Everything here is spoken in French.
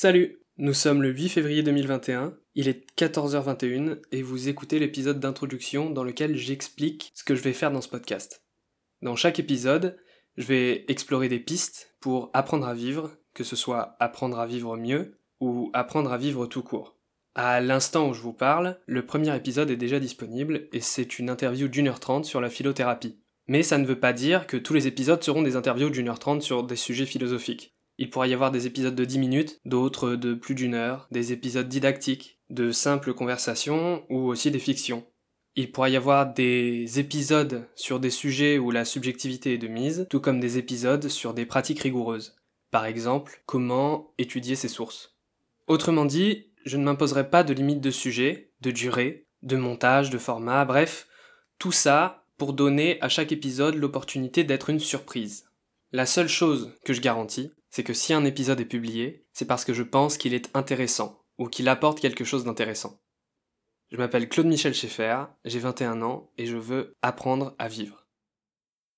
Salut Nous sommes le 8 février 2021, il est 14h21 et vous écoutez l'épisode d'introduction dans lequel j'explique ce que je vais faire dans ce podcast. Dans chaque épisode, je vais explorer des pistes pour apprendre à vivre, que ce soit apprendre à vivre mieux ou apprendre à vivre tout court. À l'instant où je vous parle, le premier épisode est déjà disponible et c'est une interview d'une heure trente sur la philothérapie. Mais ça ne veut pas dire que tous les épisodes seront des interviews d'une heure trente sur des sujets philosophiques. Il pourra y avoir des épisodes de 10 minutes, d'autres de plus d'une heure, des épisodes didactiques, de simples conversations ou aussi des fictions. Il pourra y avoir des épisodes sur des sujets où la subjectivité est de mise, tout comme des épisodes sur des pratiques rigoureuses. Par exemple, comment étudier ses sources. Autrement dit, je ne m'imposerai pas de limite de sujet, de durée, de montage, de format, bref, tout ça pour donner à chaque épisode l'opportunité d'être une surprise. La seule chose que je garantis, c'est que si un épisode est publié, c'est parce que je pense qu'il est intéressant, ou qu'il apporte quelque chose d'intéressant. Je m'appelle Claude Michel Schaeffer, j'ai 21 ans et je veux apprendre à vivre.